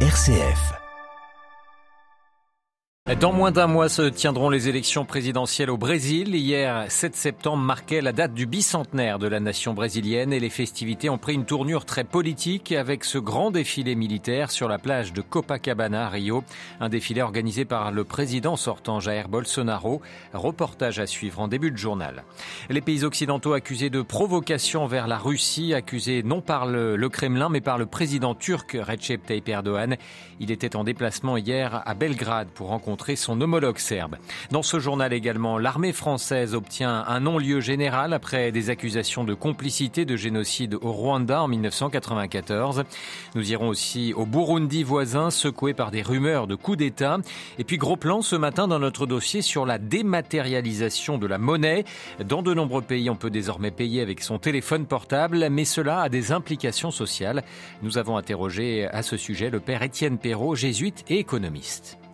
RCF. Dans moins d'un mois se tiendront les élections présidentielles au Brésil. Hier, 7 septembre marquait la date du bicentenaire de la nation brésilienne et les festivités ont pris une tournure très politique avec ce grand défilé militaire sur la plage de Copacabana Rio. Un défilé organisé par le président sortant Jair Bolsonaro. Reportage à suivre en début de journal. Les pays occidentaux accusés de provocation vers la Russie, accusés non par le, le Kremlin mais par le président turc Recep Tayyip Erdogan. Il était en déplacement hier à Belgrade pour rencontrer son homologue serbe. Dans ce journal également, l'armée française obtient un non-lieu général après des accusations de complicité de génocide au Rwanda en 1994. Nous irons aussi au Burundi voisin, secoué par des rumeurs de coup d'État. Et puis gros plan ce matin dans notre dossier sur la dématérialisation de la monnaie. Dans de nombreux pays, on peut désormais payer avec son téléphone portable, mais cela a des implications sociales. Nous avons interrogé à ce sujet le père Étienne Perrault, jésuite et économiste.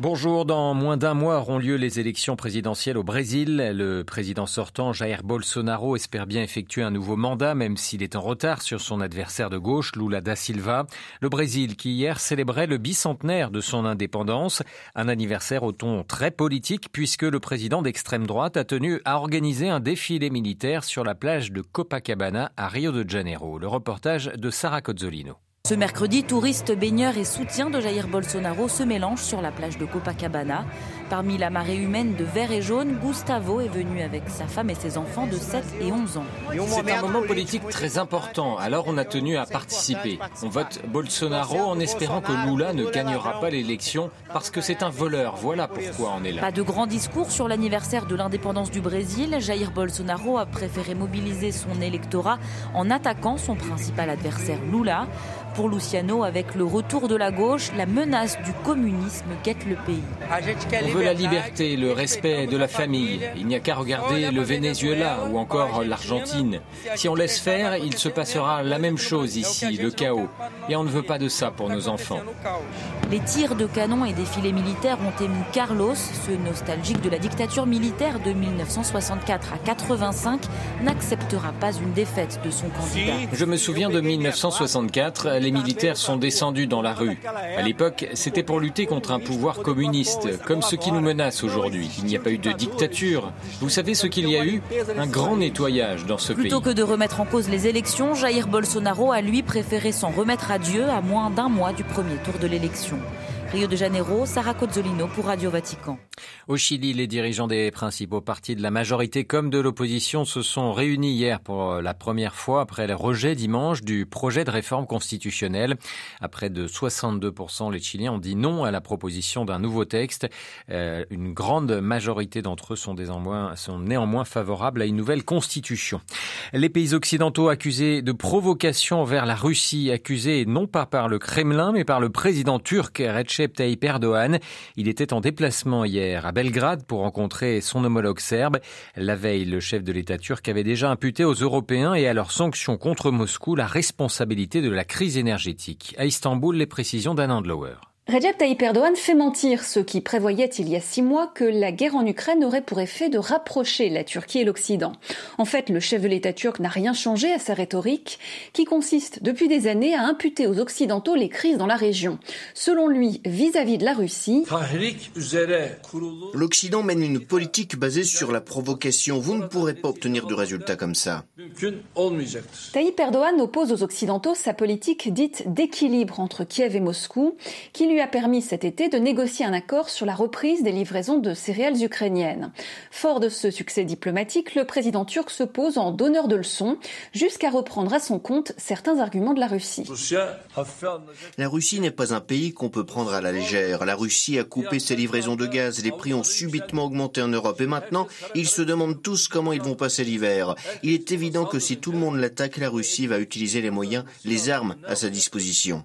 Bonjour, dans moins d'un mois auront lieu les élections présidentielles au Brésil. Le président sortant, Jair Bolsonaro, espère bien effectuer un nouveau mandat, même s'il est en retard sur son adversaire de gauche, Lula da Silva. Le Brésil, qui hier célébrait le bicentenaire de son indépendance, un anniversaire au ton très politique, puisque le président d'extrême droite a tenu à organiser un défilé militaire sur la plage de Copacabana à Rio de Janeiro. Le reportage de Sarah Cozzolino. Ce mercredi, touristes, baigneurs et soutiens de Jair Bolsonaro se mélangent sur la plage de Copacabana. Parmi la marée humaine de vert et jaune, Gustavo est venu avec sa femme et ses enfants de 7 et 11 ans. C'est un moment politique très important, alors on a tenu à participer. On vote Bolsonaro en espérant que Lula ne gagnera pas l'élection parce que c'est un voleur. Voilà pourquoi on est là. Pas de grand discours sur l'anniversaire de l'indépendance du Brésil. Jair Bolsonaro a préféré mobiliser son électorat en attaquant son principal adversaire Lula. Pour Luciano, avec le retour de la gauche, la menace du communisme guette le pays. Veut la liberté, le respect de la famille. Il n'y a qu'à regarder le Venezuela ou encore l'Argentine. Si on laisse faire, il se passera la même chose ici, le chaos. Et on ne veut pas de ça pour nos enfants. Les tirs de canon et défilés militaires ont ému Carlos, ce nostalgique de la dictature militaire de 1964 à 85, n'acceptera pas une défaite de son candidat. Je me souviens de 1964, les militaires sont descendus dans la rue. À l'époque, c'était pour lutter contre un pouvoir communiste, comme ce qui nous menace aujourd'hui. Il n'y a pas eu de dictature. Vous savez ce qu'il y a eu? Un grand nettoyage dans ce Plutôt pays. Plutôt que de remettre en cause les élections, Jair Bolsonaro a lui préféré s'en remettre à Dieu à moins d'un mois du premier tour de l'élection. Rio de Janeiro, Sarah Cozzolino pour Radio Vatican. Au Chili, les dirigeants des principaux partis de la majorité comme de l'opposition se sont réunis hier pour la première fois après le rejet dimanche du projet de réforme constitutionnelle. À près de 62%, les Chiliens ont dit non à la proposition d'un nouveau texte. Euh, une grande majorité d'entre eux sont, néanmoins, favorables à une nouvelle constitution. Les pays occidentaux accusés de provocation vers la Russie, accusés non pas par le Kremlin mais par le président turc Recep Il était en déplacement hier à Belgrade pour rencontrer son homologue serbe. La veille, le chef de l'État turc avait déjà imputé aux Européens et à leurs sanctions contre Moscou la responsabilité de la crise énergétique. À Istanbul, les précisions d'Anand Lower. Recep Tayyip Erdogan fait mentir ceux qui prévoyaient il y a six mois que la guerre en Ukraine aurait pour effet de rapprocher la Turquie et l'Occident. En fait, le chef de l'État turc n'a rien changé à sa rhétorique, qui consiste depuis des années à imputer aux Occidentaux les crises dans la région. Selon lui, vis-à-vis -vis de la Russie, l'Occident mène une politique basée sur la provocation. Vous ne pourrez pas obtenir de résultats comme ça. Tayyip Erdogan oppose aux Occidentaux sa politique dite d'équilibre entre Kiev et Moscou, qui lui a permis cet été de négocier un accord sur la reprise des livraisons de céréales ukrainiennes. Fort de ce succès diplomatique, le président turc se pose en donneur de leçons, jusqu'à reprendre à son compte certains arguments de la Russie. La Russie n'est pas un pays qu'on peut prendre à la légère. La Russie a coupé ses livraisons de gaz, les prix ont subitement augmenté en Europe et maintenant, ils se demandent tous comment ils vont passer l'hiver. Il est évident que si tout le monde l'attaque, la Russie va utiliser les moyens, les armes à sa disposition.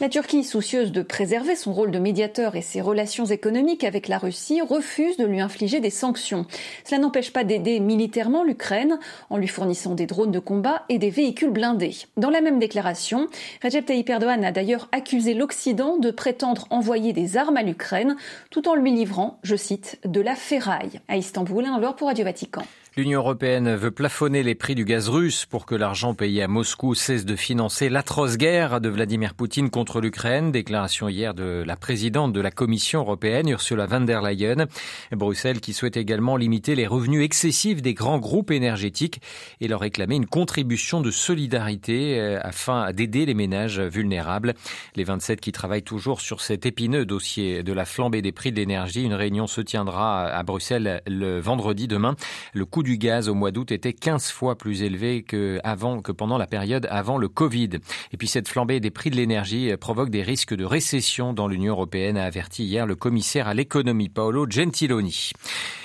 La Turquie, soucieuse de préserver son rôle de médiateur et ses relations économiques avec la Russie, refuse de lui infliger des sanctions. Cela n'empêche pas d'aider militairement l'Ukraine en lui fournissant des drones de combat et des véhicules blindés. Dans la même déclaration, Recep Tayyip Erdogan a d'ailleurs accusé l'Occident de prétendre envoyer des armes à l'Ukraine tout en lui livrant, je cite, de la ferraille. À Istanbul, un pour Radio Vatican. L'Union européenne veut plafonner les prix du gaz russe pour que l'argent payé à Moscou cesse de financer l'atroce guerre de Vladimir Poutine contre l'Ukraine. Déclaration hier de la présidente de la Commission européenne, Ursula von der Leyen. Bruxelles qui souhaite également limiter les revenus excessifs des grands groupes énergétiques et leur réclamer une contribution de solidarité euh, afin d'aider les ménages vulnérables. Les 27 qui travaillent toujours sur cet épineux dossier de la flambée des prix de l'énergie. Une réunion se tiendra à Bruxelles le vendredi demain. Le coût du gaz au mois d'août était 15 fois plus élevé que, avant, que pendant la période avant le Covid. Et puis cette flambée des prix de l'énergie provoque des risques de récession dans l'Union européenne, a averti hier le commissaire à l'économie Paolo Gentiloni.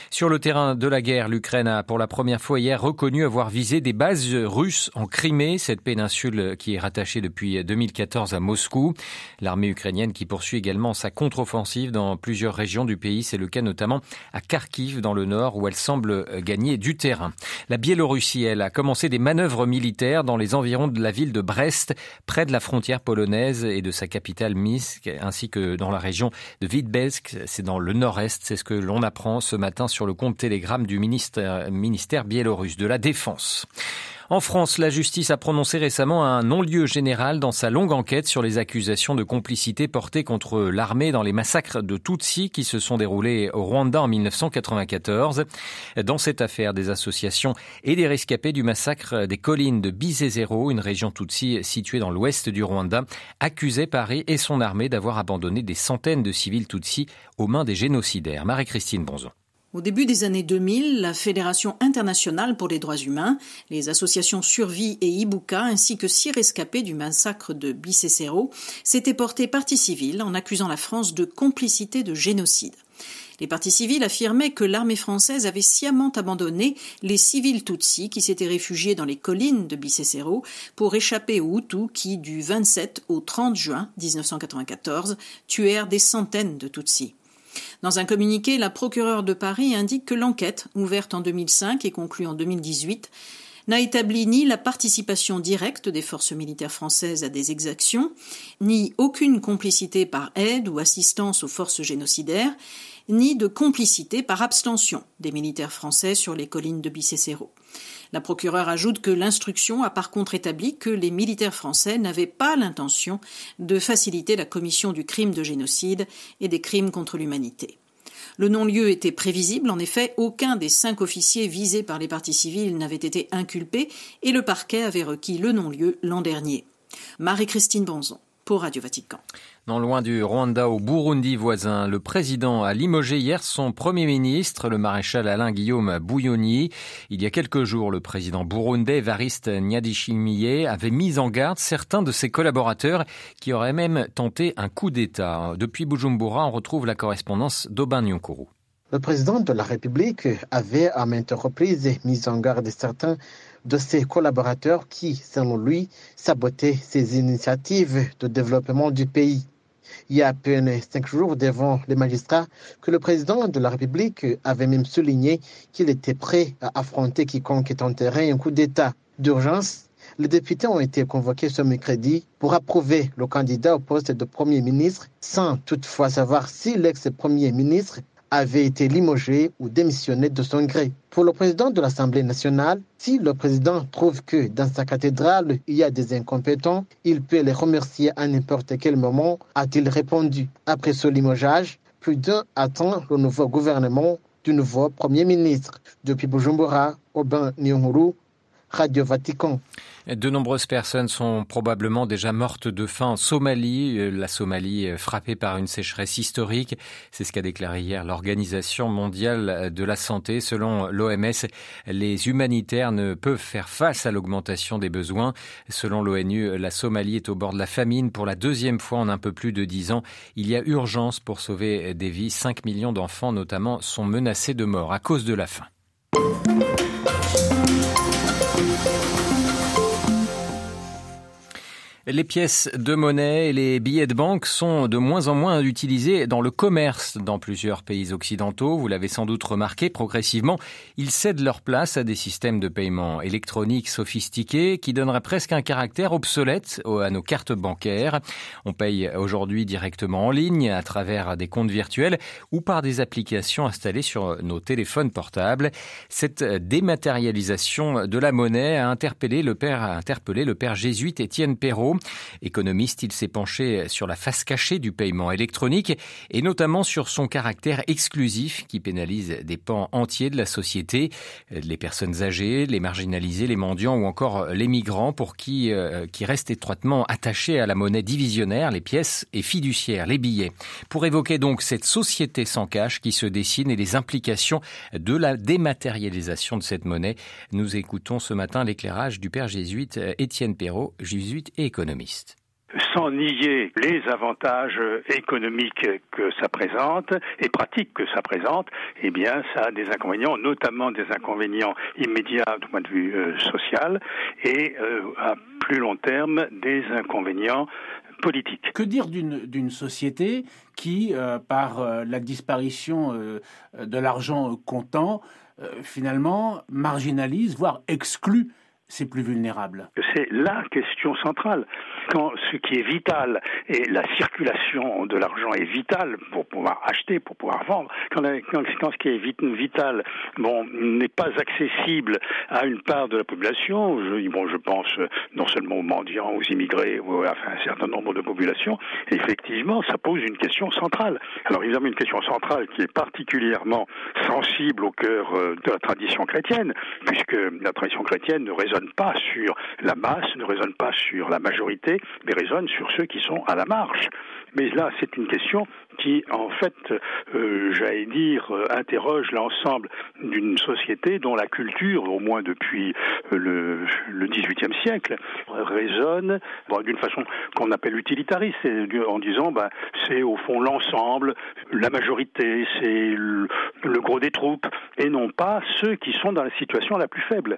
Sur le terrain de la guerre, l'Ukraine a pour la première fois hier reconnu avoir visé des bases russes en Crimée, cette péninsule qui est rattachée depuis 2014 à Moscou. L'armée ukrainienne qui poursuit également sa contre-offensive dans plusieurs régions du pays. C'est le cas notamment à Kharkiv dans le nord où elle semble gagner du terrain. La Biélorussie, elle, a commencé des manœuvres militaires dans les environs de la ville de Brest, près de la frontière polonaise et de sa capitale Minsk, ainsi que dans la région de Vitebsk. C'est dans le nord-est. C'est ce que l'on apprend ce matin le compte Telegram du ministère, biélorusse de la Défense. En France, la justice a prononcé récemment un non-lieu général dans sa longue enquête sur les accusations de complicité portées contre l'armée dans les massacres de Tutsis qui se sont déroulés au Rwanda en 1994. Dans cette affaire, des associations et des rescapés du massacre des collines de Bizezero, une région Tutsi située dans l'ouest du Rwanda, accusaient Paris et son armée d'avoir abandonné des centaines de civils Tutsis aux mains des génocidaires. Marie-Christine Bonzon. Au début des années 2000, la Fédération internationale pour les droits humains, les associations Survie et Ibuka, ainsi que six rescapés du massacre de Bicécero, s'étaient portés partie civile en accusant la France de complicité de génocide. Les partis civils affirmaient que l'armée française avait sciemment abandonné les civils Tutsis qui s'étaient réfugiés dans les collines de Bicécero pour échapper aux Hutus qui, du 27 au 30 juin 1994, tuèrent des centaines de Tutsis. Dans un communiqué, la procureure de Paris indique que l'enquête, ouverte en 2005 et conclue en 2018, n'a établi ni la participation directe des forces militaires françaises à des exactions, ni aucune complicité par aide ou assistance aux forces génocidaires, ni de complicité par abstention des militaires français sur les collines de Bicécero. La procureure ajoute que l'instruction a par contre établi que les militaires français n'avaient pas l'intention de faciliter la commission du crime de génocide et des crimes contre l'humanité. Le non-lieu était prévisible, en effet, aucun des cinq officiers visés par les partis civils n'avait été inculpé et le parquet avait requis le non-lieu l'an dernier. Marie-Christine Bonzon pour Radio Vatican. Non loin du Rwanda au Burundi voisin, le président a limogé hier son premier ministre, le maréchal Alain Guillaume Bouyoni. Il y a quelques jours, le président burundais Variste Nyadishimiye avait mis en garde certains de ses collaborateurs qui auraient même tenté un coup d'État. Depuis Bujumbura, on retrouve la correspondance d'Aubin Nyonkuru. Le président de la République avait à maintes reprises mis en garde certains de ses collaborateurs qui, selon lui, sabotaient ses initiatives de développement du pays. Il y a à peine cinq jours devant les magistrats que le président de la République avait même souligné qu'il était prêt à affronter quiconque tenterait un coup d'État. D'urgence, les députés ont été convoqués ce mercredi pour approuver le candidat au poste de Premier ministre sans toutefois savoir si l'ex-premier ministre avait été limogé ou démissionné de son gré. Pour le président de l'Assemblée nationale, si le président trouve que dans sa cathédrale il y a des incompétents, il peut les remercier à n'importe quel moment, a-t-il répondu. Après ce limogeage, plus d'un attend le nouveau gouvernement du nouveau Premier ministre. Depuis Bujumbura, Aubin Nyonguru, Radio Vatican. De nombreuses personnes sont probablement déjà mortes de faim en Somalie, euh, la Somalie euh, frappée par une sécheresse historique. C'est ce qu'a déclaré hier l'Organisation mondiale de la santé. Selon l'OMS, les humanitaires ne peuvent faire face à l'augmentation des besoins. Selon l'ONU, la Somalie est au bord de la famine pour la deuxième fois en un peu plus de dix ans. Il y a urgence pour sauver des vies. 5 millions d'enfants notamment sont menacés de mort à cause de la faim. Les pièces de monnaie et les billets de banque sont de moins en moins utilisés dans le commerce dans plusieurs pays occidentaux. Vous l'avez sans doute remarqué, progressivement, ils cèdent leur place à des systèmes de paiement électroniques sophistiqués qui donneraient presque un caractère obsolète à nos cartes bancaires. On paye aujourd'hui directement en ligne à travers des comptes virtuels ou par des applications installées sur nos téléphones portables. Cette dématérialisation de la monnaie a interpellé le père, a interpellé le père jésuite Étienne Perrault. Économiste, il s'est penché sur la face cachée du paiement électronique et notamment sur son caractère exclusif qui pénalise des pans entiers de la société, les personnes âgées, les marginalisés, les mendiants ou encore les migrants pour qui, euh, qui restent étroitement attachés à la monnaie divisionnaire, les pièces et fiduciaires, les billets. Pour évoquer donc cette société sans cash qui se dessine et les implications de la dématérialisation de cette monnaie, nous écoutons ce matin l'éclairage du père jésuite Étienne Perrault, jésuite et économiste sans nier les avantages économiques que ça présente et pratiques que ça présente, eh bien, ça a des inconvénients, notamment des inconvénients immédiats du point de vue euh, social et euh, à plus long terme des inconvénients politiques. Que dire d'une société qui, euh, par la disparition de l'argent comptant, finalement marginalise, voire exclut c'est plus vulnérable C'est la question centrale. Quand ce qui est vital et la circulation de l'argent est vitale pour pouvoir acheter, pour pouvoir vendre, quand, quand, ce qui est vital bon, n'est pas accessible à une part de la population, je, bon, je pense non seulement aux mendiants, aux immigrés, ou enfin, un certain nombre de populations, effectivement, ça pose une question centrale. Alors évidemment, une question centrale qui est particulièrement sensible au cœur euh, de la tradition chrétienne, puisque la tradition chrétienne ne raisonne pas sur la masse, ne raisonne pas sur la majorité, mais raisonne sur ceux qui sont à la marge. Mais là, c'est une question qui, en fait, euh, j'allais dire, euh, interroge l'ensemble d'une société dont la culture, au moins depuis euh, le, XVIIIe siècle, résonne d'une façon qu'on appelle utilitariste, en disant, bah, c'est au fond l'ensemble, la majorité, c'est le gros des troupes, et non pas ceux qui sont dans la situation la plus faible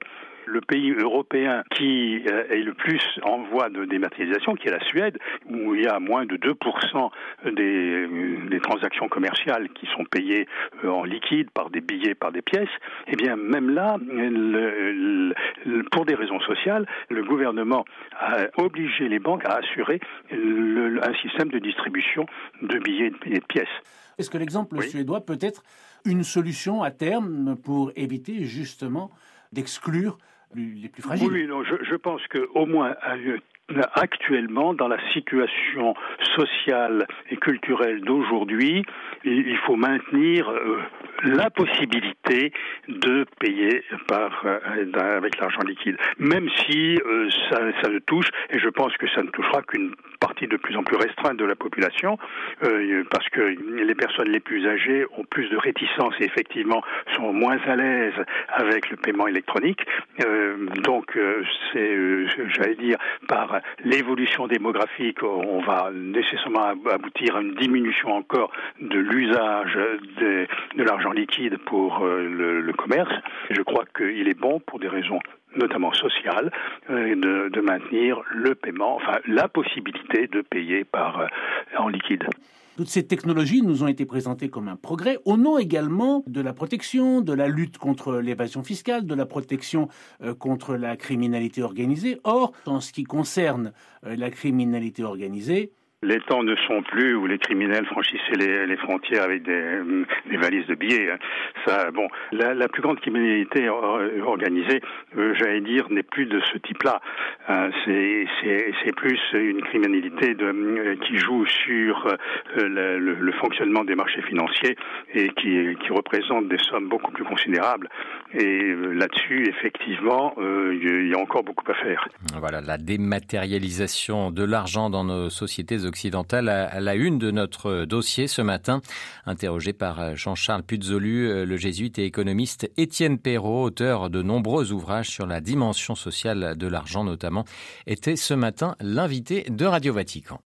le pays européen qui euh, est le plus en voie de dématérialisation, qui est la Suède, où il y a moins de 2% des, des, transactions commerciales qui sont payées euh, en liquide par des billets, par des pièces, eh bien même là, pour des raisons sociales, le gouvernement a obligé les banques à assurer un système de distribution de billets et de pièces. Est-ce que l'exemple suédois peut être une solution à terme pour éviter justement d'exclure les plus fragiles. Oui, non, je, je pense qu'au moins actuellement, dans la situation sociale et culturelle d'aujourd'hui, il faut maintenir euh, la possibilité de payer par, euh, avec l'argent liquide, même si euh, ça, ça, ne touche, et je pense que ça ne touchera qu'une de plus en plus restreinte de la population, parce que les personnes les plus âgées ont plus de réticence et effectivement sont moins à l'aise avec le paiement électronique. donc, c'est, j'allais dire, par l'évolution démographique, on va nécessairement aboutir à une diminution encore de l'usage de, l'argent liquide pour euh, le, commerce. Je crois qu'il est bon pour des raisons notamment sociales, euh, de, de, maintenir le paiement, enfin la possibilité de payer par euh, en liquide. Toutes ces technologies nous ont été présentées comme un progrès au nom également de la protection, de la lutte contre l'évasion fiscale, de la protection euh, contre la criminalité organisée. Or, en ce qui concerne la criminalité organisée, les temps ne sont plus où les criminels franchissaient les, frontières avec des, valises de billets. Hein. Ça, bon, la, plus grande criminalité organisée, euh, j'allais dire, n'est plus de ce type-là. Euh, c'est plus une criminalité euh, qui joue sur euh, le, fonctionnement des marchés financiers et qui, qui représente des sommes beaucoup plus considérables. Et là-dessus, effectivement, il y a encore beaucoup à faire. Voilà, la dématérialisation de l'argent dans nos sociétés à la une de notre dossier ce matin. Interrogé par Jean-Charles Puzolu, le jésuite et économiste Étienne Perrault, auteur de nombreux ouvrages sur la dimension sociale de l'argent notamment, était ce matin l'invité de Radio Vatican.